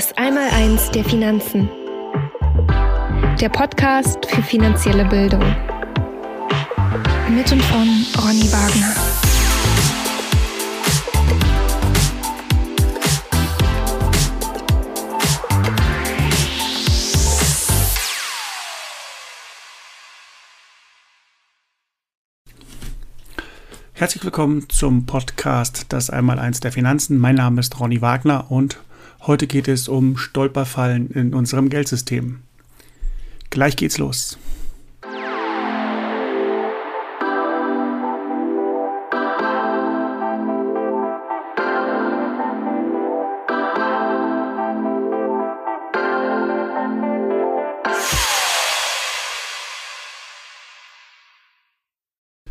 Das Einmaleins der Finanzen. Der Podcast für finanzielle Bildung. Mit und von Ronny Wagner. Herzlich willkommen zum Podcast Das Einmaleins der Finanzen. Mein Name ist Ronny Wagner und heute geht es um Stolperfallen in unserem Geldsystem. Gleich geht's los.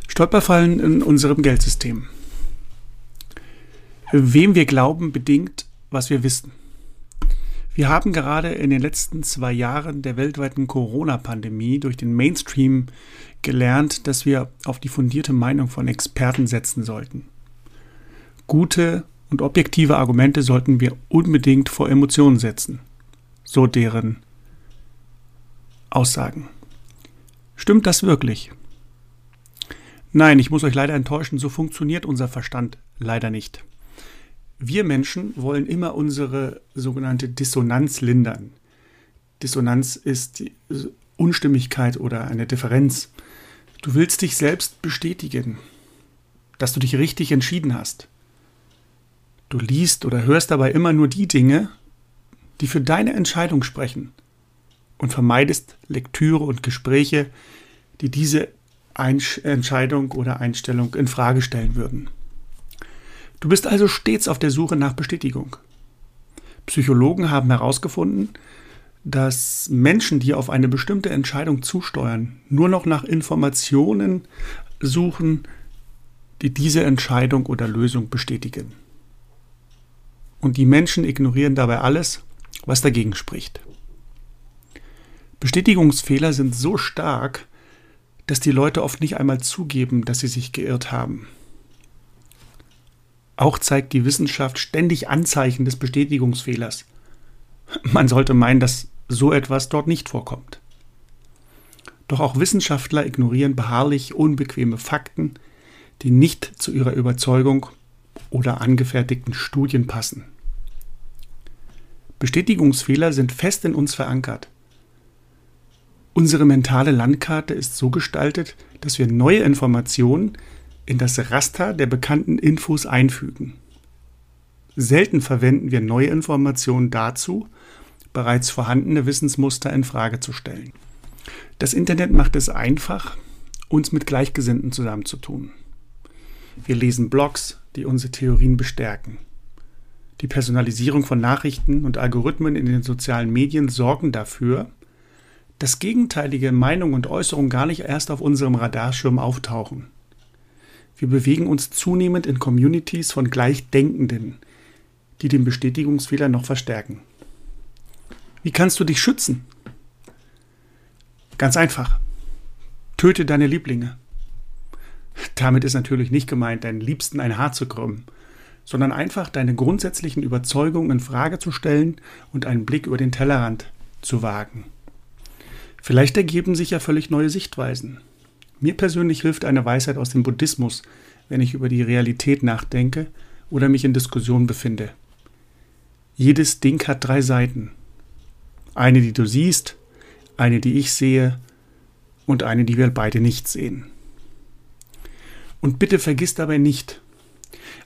Stolperfallen in unserem Geldsystem. Wem wir glauben, bedingt, was wir wissen. Wir haben gerade in den letzten zwei Jahren der weltweiten Corona-Pandemie durch den Mainstream gelernt, dass wir auf die fundierte Meinung von Experten setzen sollten. Gute und objektive Argumente sollten wir unbedingt vor Emotionen setzen. So deren Aussagen. Stimmt das wirklich? Nein, ich muss euch leider enttäuschen, so funktioniert unser Verstand leider nicht. Wir Menschen wollen immer unsere sogenannte Dissonanz lindern. Dissonanz ist die Unstimmigkeit oder eine Differenz. Du willst dich selbst bestätigen, dass du dich richtig entschieden hast. Du liest oder hörst dabei immer nur die Dinge, die für deine Entscheidung sprechen und vermeidest Lektüre und Gespräche, die diese Entscheidung oder Einstellung in Frage stellen würden. Du bist also stets auf der Suche nach Bestätigung. Psychologen haben herausgefunden, dass Menschen, die auf eine bestimmte Entscheidung zusteuern, nur noch nach Informationen suchen, die diese Entscheidung oder Lösung bestätigen. Und die Menschen ignorieren dabei alles, was dagegen spricht. Bestätigungsfehler sind so stark, dass die Leute oft nicht einmal zugeben, dass sie sich geirrt haben. Auch zeigt die Wissenschaft ständig Anzeichen des Bestätigungsfehlers. Man sollte meinen, dass so etwas dort nicht vorkommt. Doch auch Wissenschaftler ignorieren beharrlich unbequeme Fakten, die nicht zu ihrer Überzeugung oder angefertigten Studien passen. Bestätigungsfehler sind fest in uns verankert. Unsere mentale Landkarte ist so gestaltet, dass wir neue Informationen in das Raster der bekannten Infos einfügen. Selten verwenden wir neue Informationen dazu, bereits vorhandene Wissensmuster in Frage zu stellen. Das Internet macht es einfach, uns mit Gleichgesinnten zusammenzutun. Wir lesen Blogs, die unsere Theorien bestärken. Die Personalisierung von Nachrichten und Algorithmen in den sozialen Medien sorgen dafür, dass gegenteilige Meinungen und Äußerungen gar nicht erst auf unserem Radarschirm auftauchen. Wir bewegen uns zunehmend in Communities von Gleichdenkenden, die den Bestätigungsfehler noch verstärken. Wie kannst du dich schützen? Ganz einfach. Töte deine Lieblinge. Damit ist natürlich nicht gemeint, deinen Liebsten ein Haar zu krümmen, sondern einfach deine grundsätzlichen Überzeugungen in Frage zu stellen und einen Blick über den Tellerrand zu wagen. Vielleicht ergeben sich ja völlig neue Sichtweisen. Mir persönlich hilft eine Weisheit aus dem Buddhismus, wenn ich über die Realität nachdenke oder mich in Diskussion befinde. Jedes Ding hat drei Seiten. Eine, die du siehst, eine, die ich sehe und eine, die wir beide nicht sehen. Und bitte vergiss dabei nicht,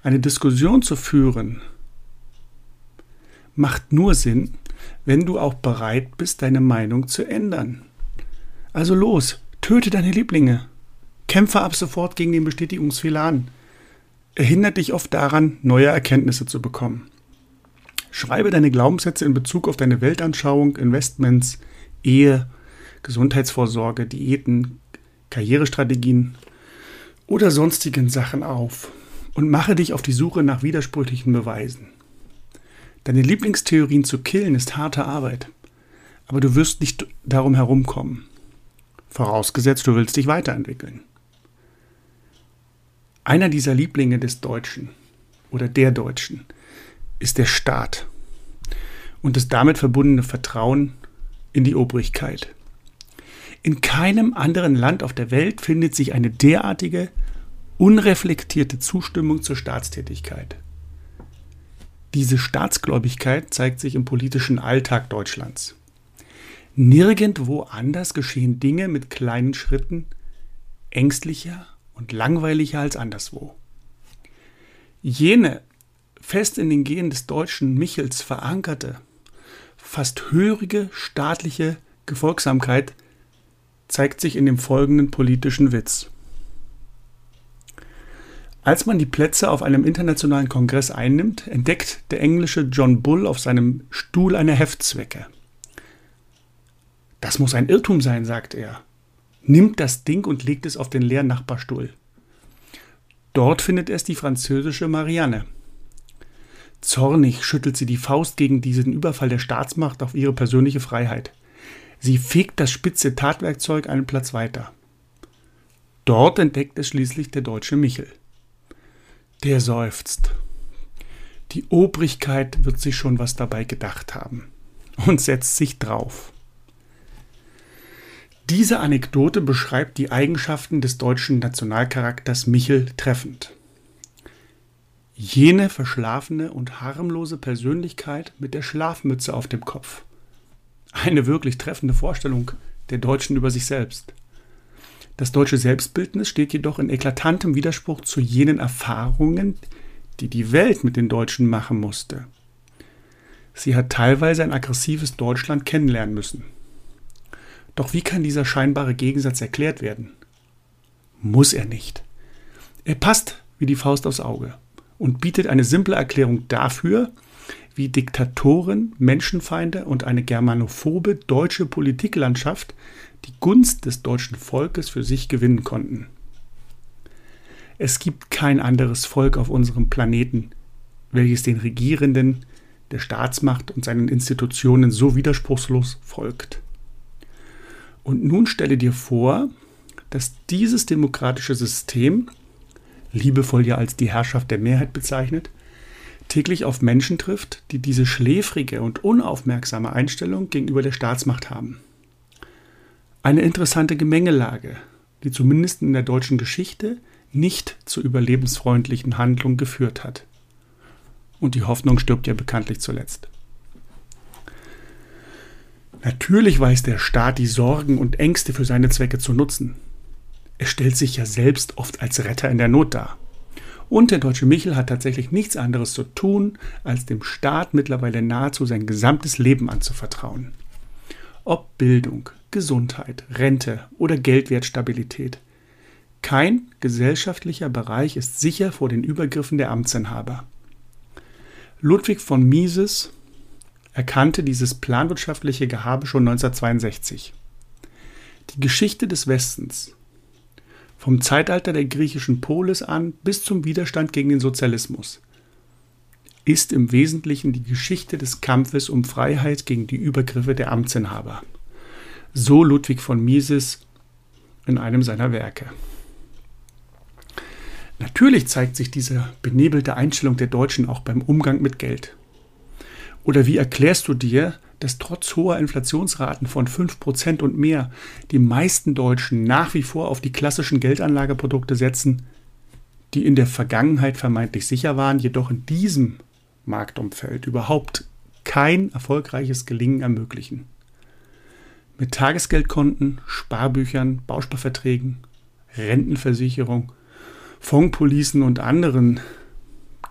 eine Diskussion zu führen macht nur Sinn, wenn du auch bereit bist, deine Meinung zu ändern. Also los, töte deine Lieblinge. Kämpfe ab sofort gegen den Bestätigungsfehler an. Er hindert dich oft daran, neue Erkenntnisse zu bekommen. Schreibe deine Glaubenssätze in Bezug auf deine Weltanschauung, Investments, Ehe, Gesundheitsvorsorge, Diäten, Karrierestrategien oder sonstigen Sachen auf und mache dich auf die Suche nach widersprüchlichen Beweisen. Deine Lieblingstheorien zu killen ist harte Arbeit, aber du wirst nicht darum herumkommen. Vorausgesetzt, du willst dich weiterentwickeln. Einer dieser Lieblinge des Deutschen oder der Deutschen ist der Staat. und das damit verbundene Vertrauen in die Obrigkeit. In keinem anderen Land auf der Welt findet sich eine derartige, unreflektierte Zustimmung zur Staatstätigkeit. Diese Staatsgläubigkeit zeigt sich im politischen Alltag Deutschlands. Nirgendwo anders geschehen Dinge mit kleinen Schritten ängstlicher und langweiliger als anderswo. Jene fest in den Genen des deutschen Michels verankerte, fast hörige staatliche Gefolgsamkeit zeigt sich in dem folgenden politischen Witz. Als man die Plätze auf einem internationalen Kongress einnimmt, entdeckt der englische John Bull auf seinem Stuhl eine Heftzwecke. Das muss ein Irrtum sein, sagt er. Nimmt das Ding und legt es auf den leeren Nachbarstuhl. Dort findet es die französische Marianne. Zornig schüttelt sie die Faust gegen diesen Überfall der Staatsmacht auf ihre persönliche Freiheit. Sie fegt das spitze Tatwerkzeug einen Platz weiter. Dort entdeckt es schließlich der deutsche Michel. Der seufzt. Die Obrigkeit wird sich schon was dabei gedacht haben und setzt sich drauf. Diese Anekdote beschreibt die Eigenschaften des deutschen Nationalcharakters Michel treffend. Jene verschlafene und harmlose Persönlichkeit mit der Schlafmütze auf dem Kopf. Eine wirklich treffende Vorstellung der Deutschen über sich selbst. Das deutsche Selbstbildnis steht jedoch in eklatantem Widerspruch zu jenen Erfahrungen, die die Welt mit den Deutschen machen musste. Sie hat teilweise ein aggressives Deutschland kennenlernen müssen. Doch wie kann dieser scheinbare Gegensatz erklärt werden? Muss er nicht. Er passt wie die Faust aufs Auge und bietet eine simple Erklärung dafür, wie Diktatoren, Menschenfeinde und eine germanophobe deutsche Politiklandschaft die Gunst des deutschen Volkes für sich gewinnen konnten. Es gibt kein anderes Volk auf unserem Planeten, welches den Regierenden, der Staatsmacht und seinen Institutionen so widerspruchslos folgt. Und nun stelle dir vor, dass dieses demokratische System, liebevoll ja als die Herrschaft der Mehrheit bezeichnet, täglich auf Menschen trifft, die diese schläfrige und unaufmerksame Einstellung gegenüber der Staatsmacht haben. Eine interessante Gemengelage, die zumindest in der deutschen Geschichte nicht zu überlebensfreundlichen Handlungen geführt hat. Und die Hoffnung stirbt ja bekanntlich zuletzt. Natürlich weiß der Staat die Sorgen und Ängste für seine Zwecke zu nutzen. Er stellt sich ja selbst oft als Retter in der Not dar. Und der deutsche Michel hat tatsächlich nichts anderes zu tun, als dem Staat mittlerweile nahezu sein gesamtes Leben anzuvertrauen. Ob Bildung, Gesundheit, Rente oder Geldwertstabilität. Kein gesellschaftlicher Bereich ist sicher vor den Übergriffen der Amtsinhaber. Ludwig von Mises erkannte dieses planwirtschaftliche Gehabe schon 1962. Die Geschichte des Westens, vom Zeitalter der griechischen Polis an bis zum Widerstand gegen den Sozialismus, ist im Wesentlichen die Geschichte des Kampfes um Freiheit gegen die Übergriffe der Amtsinhaber. So Ludwig von Mises in einem seiner Werke. Natürlich zeigt sich diese benebelte Einstellung der Deutschen auch beim Umgang mit Geld. Oder wie erklärst du dir, dass trotz hoher Inflationsraten von 5% und mehr die meisten Deutschen nach wie vor auf die klassischen Geldanlageprodukte setzen, die in der Vergangenheit vermeintlich sicher waren, jedoch in diesem Marktumfeld überhaupt kein erfolgreiches Gelingen ermöglichen? mit Tagesgeldkonten, Sparbüchern, Bausparverträgen, Rentenversicherung, Fondspolicen und anderen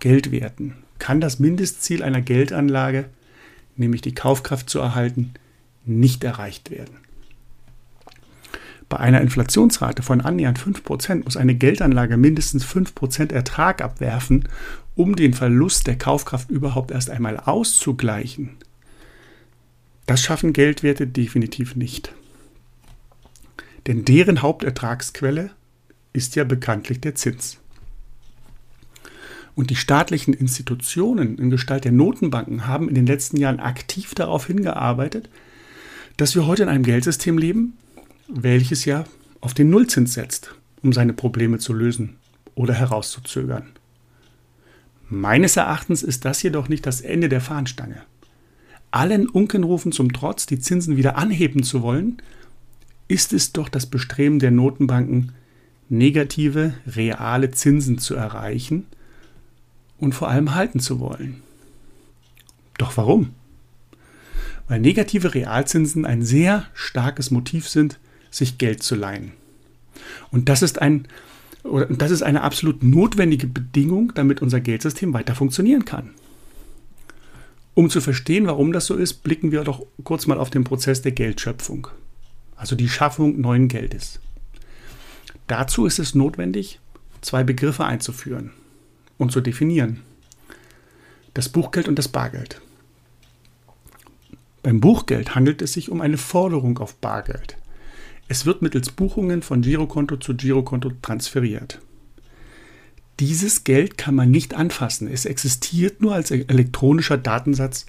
Geldwerten kann das Mindestziel einer Geldanlage, nämlich die Kaufkraft zu erhalten, nicht erreicht werden. Bei einer Inflationsrate von annähernd 5% muss eine Geldanlage mindestens 5% Ertrag abwerfen, um den Verlust der Kaufkraft überhaupt erst einmal auszugleichen. Das schaffen Geldwerte definitiv nicht. Denn deren Hauptertragsquelle ist ja bekanntlich der Zins. Und die staatlichen Institutionen in Gestalt der Notenbanken haben in den letzten Jahren aktiv darauf hingearbeitet, dass wir heute in einem Geldsystem leben, welches ja auf den Nullzins setzt, um seine Probleme zu lösen oder herauszuzögern. Meines Erachtens ist das jedoch nicht das Ende der Fahnenstange. allen Unkenrufen zum Trotz die Zinsen wieder anheben zu wollen, ist es doch das Bestreben der Notenbanken, negative, reale Zinsen zu erreichen und vor allem halten zu wollen. Doch warum? Weil negative Realzinsen ein sehr starkes Motiv sind, sich Geld zu leihen. Und das ist ein oder das ist eine absolut notwendige Bedingung, damit unser Geldsystem weiter funktionieren kann. Um zu verstehen, warum das so ist, blicken wir doch kurz mal auf den Prozess der Geldschöpfung, also die Schaffung neuen Geldes. Dazu ist es notwendig, zwei Begriffe einzuführen und zu definieren. Das Buchgeld und das Bargeld. Beim Buchgeld handelt es sich um eine Forderung auf Bargeld. Es wird mittels Buchungen von Girokonto zu Girokonto transferiert. Dieses Geld kann man nicht anfassen. Es existiert nur als elektronischer Datensatz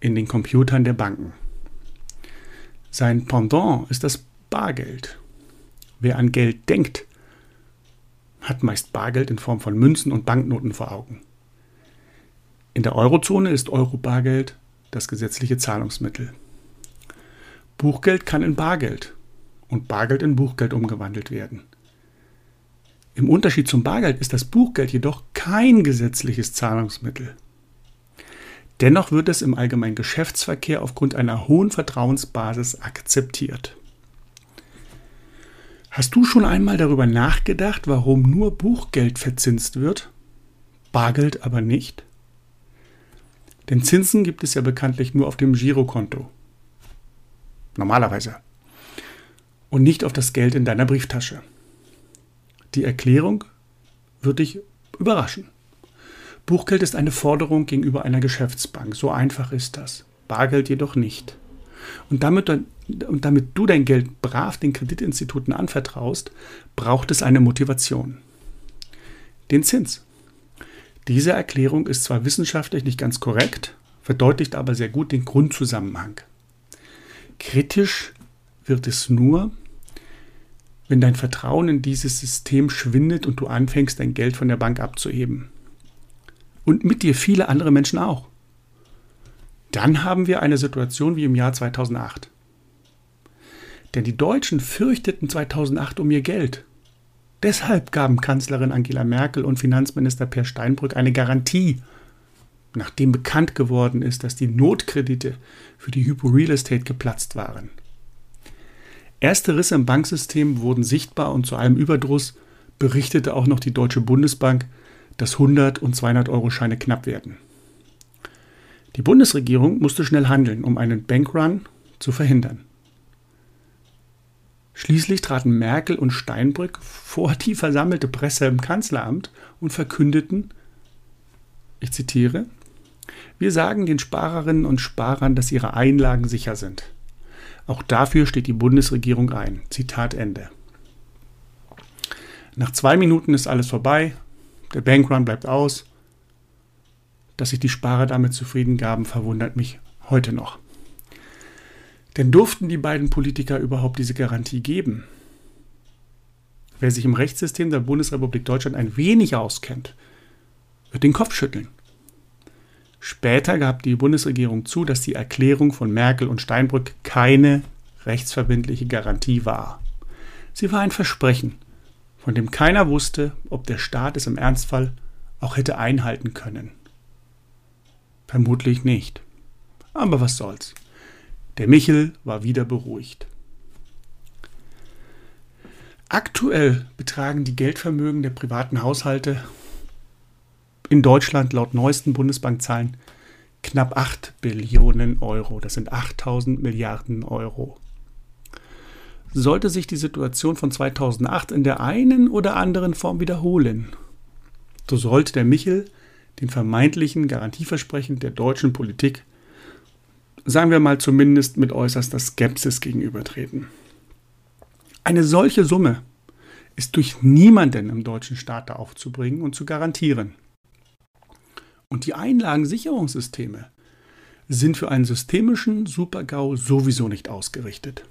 in den Computern der Banken. Sein Pendant ist das Bargeld. Wer an Geld denkt, hat meist Bargeld in Form von Münzen und Banknoten vor Augen. In der Eurozone ist Euro-Bargeld das gesetzliche Zahlungsmittel. Buchgeld kann in Bargeld und Bargeld in Buchgeld umgewandelt werden. Im Unterschied zum Bargeld ist das Buchgeld jedoch kein gesetzliches Zahlungsmittel. Dennoch wird es im allgemeinen Geschäftsverkehr aufgrund einer hohen Vertrauensbasis akzeptiert. Hast du schon einmal darüber nachgedacht, warum nur Buchgeld verzinst wird, Bargeld aber nicht? Denn Zinsen gibt es ja bekanntlich nur auf dem Girokonto. Normalerweise und nicht auf das Geld in deiner Brieftasche. Die Erklärung wird dich überraschen. Buchgeld ist eine Forderung gegenüber einer Geschäftsbank. So einfach ist das. Bargeld jedoch nicht. Und damit, und damit du dein Geld brav den Kreditinstituten anvertraust, braucht es eine Motivation. Den Zins. Diese Erklärung ist zwar wissenschaftlich nicht ganz korrekt, verdeutlicht aber sehr gut den Grundzusammenhang. Kritisch wird es nur, wenn dein Vertrauen in dieses System schwindet und du anfängst, dein Geld von der Bank abzuheben. Und mit dir viele andere Menschen auch. Dann haben wir eine Situation wie im Jahr 2008. Denn die Deutschen fürchteten 2008 um ihr Geld. Deshalb gaben Kanzlerin Angela Merkel und Finanzminister Per Steinbrück eine Garantie, nachdem bekannt geworden ist, dass die Notkredite für die Hypo Real Estate geplatzt waren. Erste Risse im Banksystem wurden sichtbar und zu allem Überdruss berichtete auch noch die Deutsche Bundesbank, dass 100 und 200 Euro Scheine knapp werden. Die Bundesregierung musste schnell handeln, um einen Bankrun zu verhindern. Schließlich traten Merkel und Steinbrück vor die versammelte Presse im Kanzleramt und verkündeten, ich zitiere, wir sagen den Sparerinnen und Sparern, dass ihre Einlagen sicher sind. Auch dafür steht die Bundesregierung ein. Zitat Ende. Nach zwei Minuten ist alles vorbei. Der Bankrun bleibt aus. Dass sich die Sparer damit zufrieden gaben, verwundert mich heute noch. Denn durften die beiden Politiker überhaupt diese Garantie geben? Wer sich im Rechtssystem der Bundesrepublik Deutschland ein wenig auskennt, wird den Kopf schütteln. Später gab die Bundesregierung zu, dass die Erklärung von Merkel und Steinbrück keine rechtsverbindliche Garantie war. Sie war ein Versprechen, von dem keiner wusste, ob der Staat es im Ernstfall auch hätte einhalten können. Vermutlich nicht. Aber was soll's. Der Michel war wieder beruhigt. Aktuell betragen die Geldvermögen der privaten Haushalte in Deutschland laut neuesten Bundesbankzahlen knapp 8 Billionen Euro. Das sind 8000 Milliarden Euro. Sollte sich die Situation von 2008 in der einen oder anderen Form wiederholen, so sollte der Michel den vermeintlichen Garantieversprechen der deutschen Politik, sagen wir mal zumindest mit äußerster Skepsis gegenübertreten. Eine solche Summe ist durch niemanden im deutschen Staat aufzubringen und zu garantieren. Und die Einlagensicherungssysteme sind für einen systemischen Supergau sowieso nicht ausgerichtet.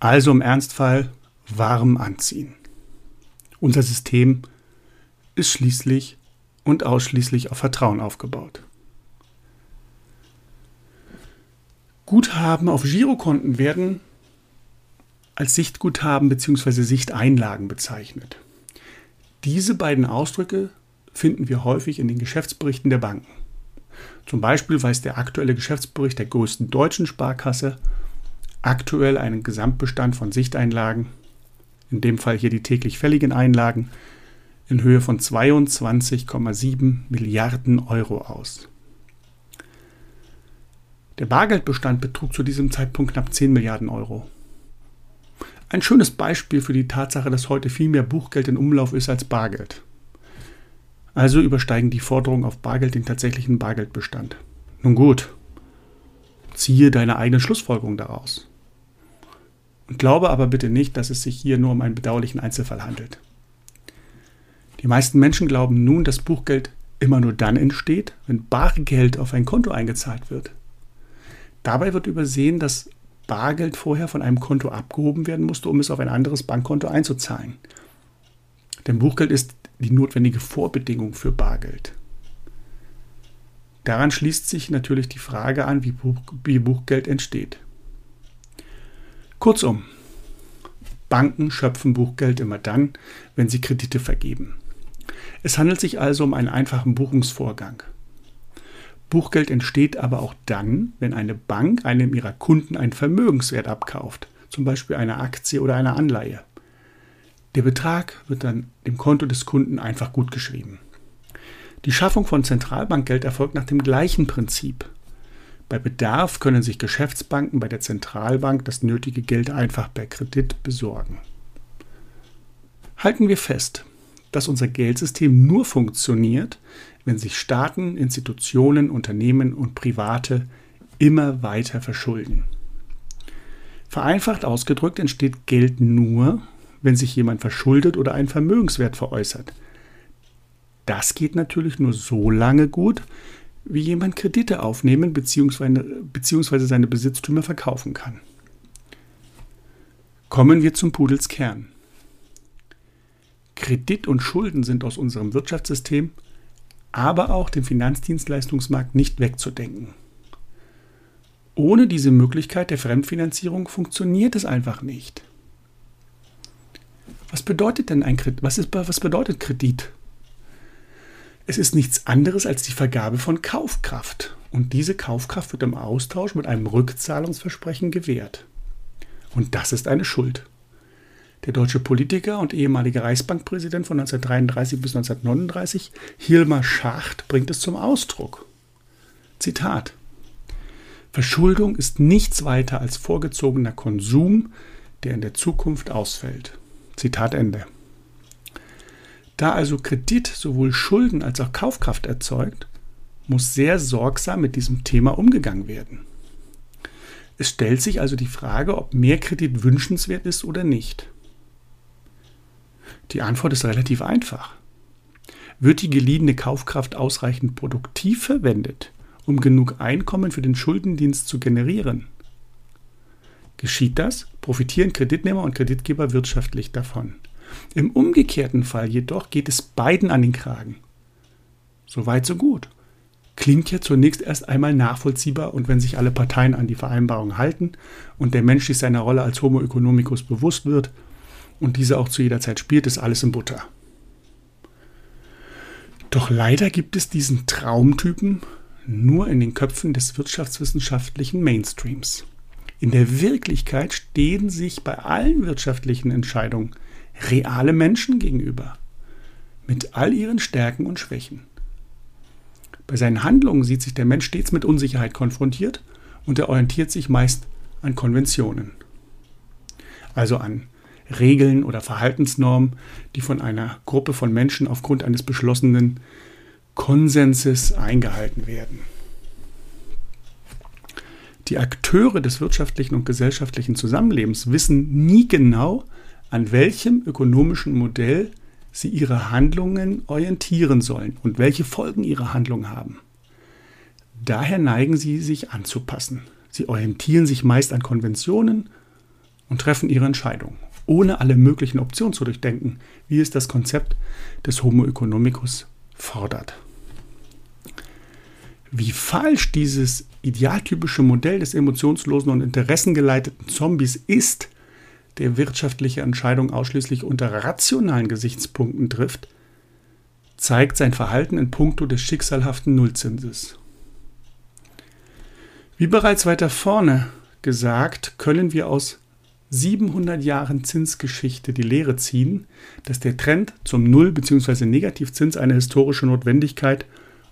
Also im Ernstfall warm anziehen. Unser System ist schließlich und ausschließlich auf Vertrauen aufgebaut. Guthaben auf Girokonten werden als Sichtguthaben bzw. Sichteinlagen bezeichnet. Diese beiden Ausdrücke finden wir häufig in den Geschäftsberichten der Banken. Zum Beispiel weist der aktuelle Geschäftsbericht der größten deutschen Sparkasse aktuell einen Gesamtbestand von Sichteinlagen, in dem Fall hier die täglich fälligen Einlagen, in Höhe von 22,7 Milliarden Euro aus. Der Bargeldbestand betrug zu diesem Zeitpunkt knapp 10 Milliarden Euro. Ein schönes Beispiel für die Tatsache, dass heute viel mehr Buchgeld in Umlauf ist als Bargeld. Also übersteigen die Forderungen auf Bargeld den tatsächlichen Bargeldbestand. Nun gut, ziehe deine eigene Schlussfolgerung daraus. Und glaube aber bitte nicht, dass es sich hier nur um einen bedauerlichen Einzelfall handelt. Die meisten Menschen glauben nun, dass Buchgeld immer nur dann entsteht, wenn Bargeld auf ein Konto eingezahlt wird. Dabei wird übersehen, dass Bargeld vorher von einem Konto abgehoben werden musste, um es auf ein anderes Bankkonto einzuzahlen. Denn Buchgeld ist die notwendige Vorbedingung für Bargeld. Daran schließt sich natürlich die Frage an, wie, Buch, wie Buchgeld entsteht. Kurzum, Banken schöpfen Buchgeld immer dann, wenn sie Kredite vergeben. Es handelt sich also um einen einfachen Buchungsvorgang. Buchgeld entsteht aber auch dann, wenn eine Bank einem ihrer Kunden einen Vermögenswert abkauft, zum Beispiel eine Aktie oder eine Anleihe. Der Betrag wird dann dem Konto des Kunden einfach gutgeschrieben. Die Schaffung von Zentralbankgeld erfolgt nach dem gleichen Prinzip. Bei Bedarf können sich Geschäftsbanken bei der Zentralbank das nötige Geld einfach per Kredit besorgen. Halten wir fest, dass unser Geldsystem nur funktioniert, wenn sich Staaten, Institutionen, Unternehmen und Private immer weiter verschulden. Vereinfacht ausgedrückt entsteht Geld nur, wenn sich jemand verschuldet oder einen Vermögenswert veräußert. Das geht natürlich nur so lange gut, wie jemand Kredite aufnehmen bzw. seine Besitztümer verkaufen kann. Kommen wir zum Pudels Kern. Kredit und Schulden sind aus unserem Wirtschaftssystem aber auch dem Finanzdienstleistungsmarkt nicht wegzudenken. Ohne diese Möglichkeit der Fremdfinanzierung funktioniert es einfach nicht. Was bedeutet denn ein Kredit? Was, ist, was bedeutet Kredit? Es ist nichts anderes als die Vergabe von Kaufkraft. Und diese Kaufkraft wird im Austausch mit einem Rückzahlungsversprechen gewährt. Und das ist eine Schuld. Der deutsche Politiker und ehemalige Reichsbankpräsident von 1933 bis 1939, Hilmar Schacht, bringt es zum Ausdruck. Zitat Verschuldung ist nichts weiter als vorgezogener Konsum, der in der Zukunft ausfällt. Zitat Ende. Da also Kredit sowohl Schulden als auch Kaufkraft erzeugt, muss sehr sorgsam mit diesem Thema umgegangen werden. Es stellt sich also die Frage, ob mehr Kredit wünschenswert ist oder nicht. Die Antwort ist relativ einfach. Wird die geliehene Kaufkraft ausreichend produktiv verwendet, um genug Einkommen für den Schuldendienst zu generieren? Geschieht das, profitieren Kreditnehmer und Kreditgeber wirtschaftlich davon. Im umgekehrten Fall jedoch geht es beiden an den Kragen. Soweit, so gut. Klingt ja zunächst erst einmal nachvollziehbar und wenn sich alle Parteien an die Vereinbarung halten und der Mensch sich seiner Rolle als Homo economicus bewusst wird, und diese auch zu jeder Zeit spielt, ist alles in Butter. Doch leider gibt es diesen Traumtypen nur in den Köpfen des wirtschaftswissenschaftlichen Mainstreams. In der Wirklichkeit stehen sich bei allen wirtschaftlichen Entscheidungen reale Menschen gegenüber, mit all ihren Stärken und Schwächen. Bei seinen Handlungen sieht sich der Mensch stets mit Unsicherheit konfrontiert und er orientiert sich meist an Konventionen, also an Regeln oder Verhaltensnormen, die von einer Gruppe von Menschen aufgrund eines beschlossenen Konsenses eingehalten werden. Die Akteure des wirtschaftlichen und gesellschaftlichen Zusammenlebens wissen nie genau, an welchem ökonomischen Modell sie ihre Handlungen orientieren sollen und welche Folgen ihre Handlungen haben. Daher neigen sie sich anzupassen. Sie orientieren sich meist an Konventionen und treffen ihre Entscheidungen ohne alle möglichen Optionen zu durchdenken, wie es das Konzept des Homo economicus fordert. Wie falsch dieses idealtypische Modell des emotionslosen und interessengeleiteten Zombies ist, der wirtschaftliche Entscheidungen ausschließlich unter rationalen Gesichtspunkten trifft, zeigt sein Verhalten in puncto des schicksalhaften Nullzinses. Wie bereits weiter vorne gesagt, können wir aus 700 Jahren Zinsgeschichte die Lehre ziehen, dass der Trend zum Null- bzw. Negativzins eine historische Notwendigkeit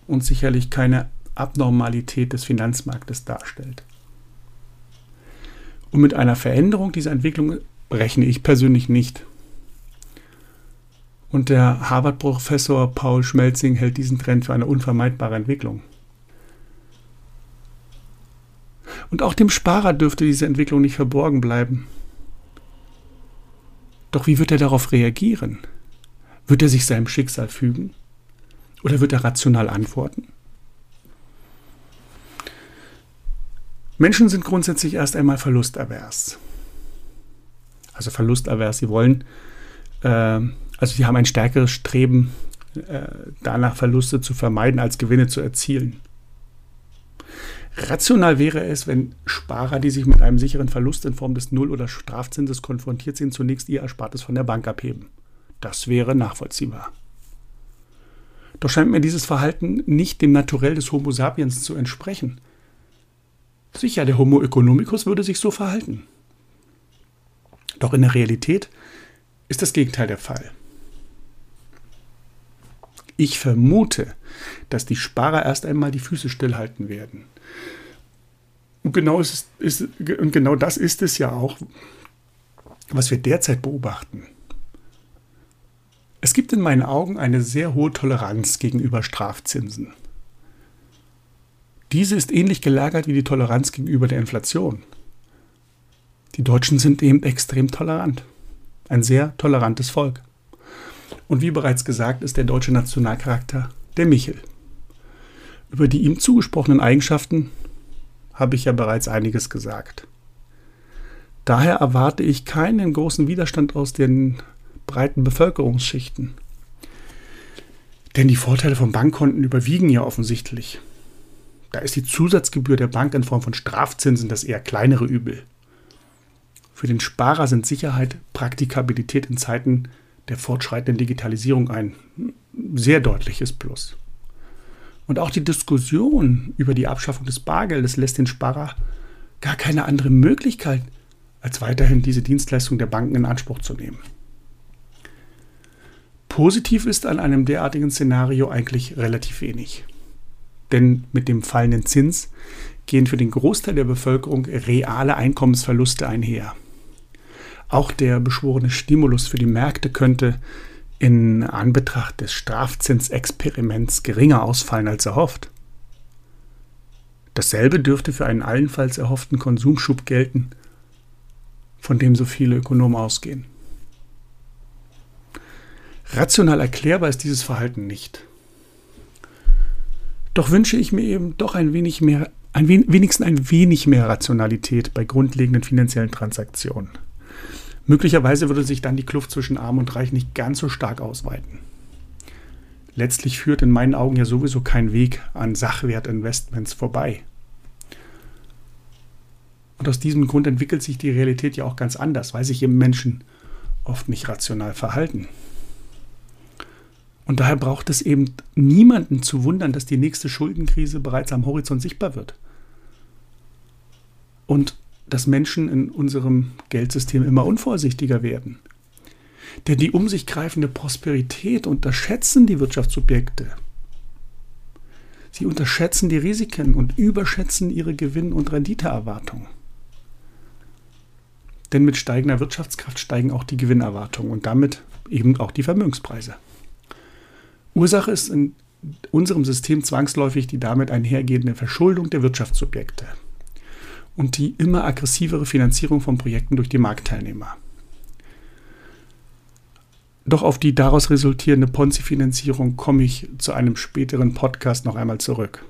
und sicherlich keine Abnormalität des Finanzmarktes darstellt. Und mit einer Veränderung dieser Entwicklung rechne ich persönlich nicht. Und der Harvard-Professor Paul Schmelzing hält diesen Trend für eine unvermeidbare Entwicklung. Und auch dem Sparer dürfte diese Entwicklung nicht verborgen bleiben. Doch wie wird er darauf reagieren? Wird er sich seinem Schicksal fügen? Oder wird er rational antworten? Menschen sind grundsätzlich erst einmal verlustavers. Also verlustavers, sie wollen, äh, also sie haben ein stärkeres Streben äh, danach, Verluste zu vermeiden, als Gewinne zu erzielen. Rational wäre es, wenn Sparer, die sich mit einem sicheren Verlust in Form des Null- oder Strafzinses konfrontiert sind, zunächst ihr Erspartes von der Bank abheben. Das wäre nachvollziehbar. Doch scheint mir dieses Verhalten nicht dem Naturell des Homo sapiens zu entsprechen. Sicher, der Homo economicus würde sich so verhalten. Doch in der Realität ist das Gegenteil der Fall. Ich vermute, dass die Sparer erst einmal die Füße stillhalten werden. Und genau, ist, ist, und genau das ist es ja auch, was wir derzeit beobachten. Es gibt in meinen Augen eine sehr hohe Toleranz gegenüber Strafzinsen. Diese ist ähnlich gelagert wie die Toleranz gegenüber der Inflation. Die Deutschen sind eben extrem tolerant. Ein sehr tolerantes Volk. Und wie bereits gesagt, ist der deutsche Nationalcharakter der Michel. Über die ihm zugesprochenen Eigenschaften habe ich ja bereits einiges gesagt. Daher erwarte ich keinen großen Widerstand aus den breiten Bevölkerungsschichten. Denn die Vorteile von Bankkonten überwiegen ja offensichtlich. Da ist die Zusatzgebühr der Bank in Form von Strafzinsen das eher kleinere Übel. Für den Sparer sind Sicherheit, Praktikabilität in Zeiten der fortschreitenden Digitalisierung ein sehr deutliches Plus. Und auch die Diskussion über die Abschaffung des Bargeldes lässt den Sparer gar keine andere Möglichkeit, als weiterhin diese Dienstleistung der Banken in Anspruch zu nehmen. Positiv ist an einem derartigen Szenario eigentlich relativ wenig. Denn mit dem fallenden Zins gehen für den Großteil der Bevölkerung reale Einkommensverluste einher. Auch der beschworene Stimulus für die Märkte könnte in Anbetracht des Strafzinsexperiments geringer ausfallen als erhofft. Dasselbe dürfte für einen allenfalls erhofften Konsumschub gelten, von dem so viele Ökonomen ausgehen. Rational erklärbar ist dieses Verhalten nicht. Doch wünsche ich mir eben doch ein wenig mehr, ein wenigstens ein wenig mehr Rationalität bei grundlegenden finanziellen Transaktionen. Möglicherweise würde sich dann die Kluft zwischen Arm und Reich nicht ganz so stark ausweiten. Letztlich führt in meinen Augen ja sowieso kein Weg an Sachwertinvestments vorbei. Und aus diesem Grund entwickelt sich die Realität ja auch ganz anders, weil sich eben Menschen oft nicht rational verhalten. Und daher braucht es eben niemanden zu wundern, dass die nächste Schuldenkrise bereits am Horizont sichtbar wird. Und dass Menschen in unserem Geldsystem immer unvorsichtiger werden. Denn die um sich greifende Prosperität unterschätzen die Wirtschaftsobjekte. Sie unterschätzen die Risiken und überschätzen ihre Gewinn- und Renditeerwartungen. Denn mit steigender Wirtschaftskraft steigen auch die Gewinnerwartungen und damit eben auch die Vermögenspreise. Ursache ist in unserem System zwangsläufig die damit einhergehende Verschuldung der Wirtschaftsobjekte und die immer aggressivere Finanzierung von Projekten durch die Marktteilnehmer. Doch auf die daraus resultierende Ponzi-Finanzierung komme ich zu einem späteren Podcast noch einmal zurück.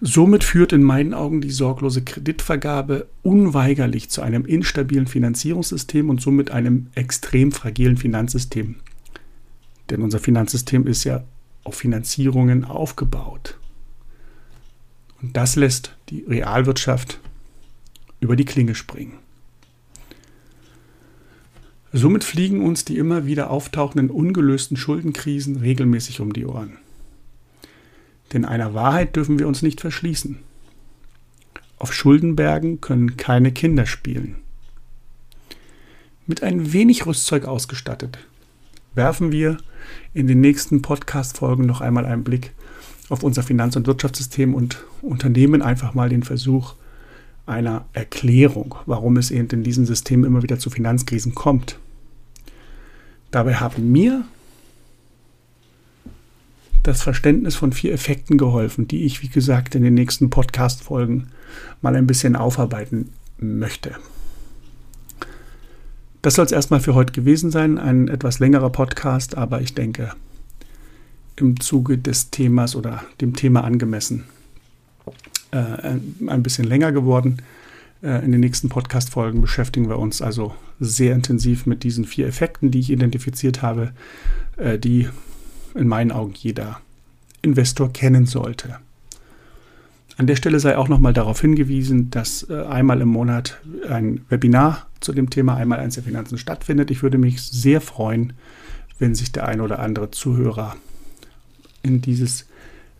Somit führt in meinen Augen die sorglose Kreditvergabe unweigerlich zu einem instabilen Finanzierungssystem und somit einem extrem fragilen Finanzsystem. Denn unser Finanzsystem ist ja auf Finanzierungen aufgebaut. Und das lässt die Realwirtschaft über die Klinge springen. Somit fliegen uns die immer wieder auftauchenden ungelösten Schuldenkrisen regelmäßig um die Ohren. Denn einer Wahrheit dürfen wir uns nicht verschließen. Auf Schuldenbergen können keine Kinder spielen. Mit ein wenig Rüstzeug ausgestattet, werfen wir in den nächsten Podcast-Folgen noch einmal einen Blick auf unser Finanz- und Wirtschaftssystem und unternehmen einfach mal den Versuch einer Erklärung, warum es eben in diesem System immer wieder zu Finanzkrisen kommt. Dabei haben mir das Verständnis von vier Effekten geholfen, die ich, wie gesagt, in den nächsten Podcast-Folgen mal ein bisschen aufarbeiten möchte. Das soll es erstmal für heute gewesen sein. Ein etwas längerer Podcast, aber ich denke, im Zuge des Themas oder dem Thema angemessen äh, ein bisschen länger geworden. Äh, in den nächsten Podcast-Folgen beschäftigen wir uns also sehr intensiv mit diesen vier Effekten, die ich identifiziert habe, äh, die in meinen Augen jeder Investor kennen sollte. An der Stelle sei auch nochmal darauf hingewiesen, dass äh, einmal im Monat ein Webinar zu dem Thema einmal eins der Finanzen stattfindet. Ich würde mich sehr freuen, wenn sich der ein oder andere Zuhörer in dieses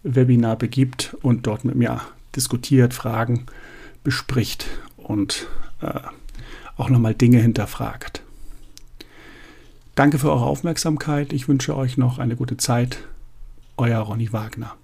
Webinar begibt und dort mit mir diskutiert, Fragen bespricht und äh, auch nochmal Dinge hinterfragt. Danke für eure Aufmerksamkeit. Ich wünsche euch noch eine gute Zeit. Euer Ronny Wagner.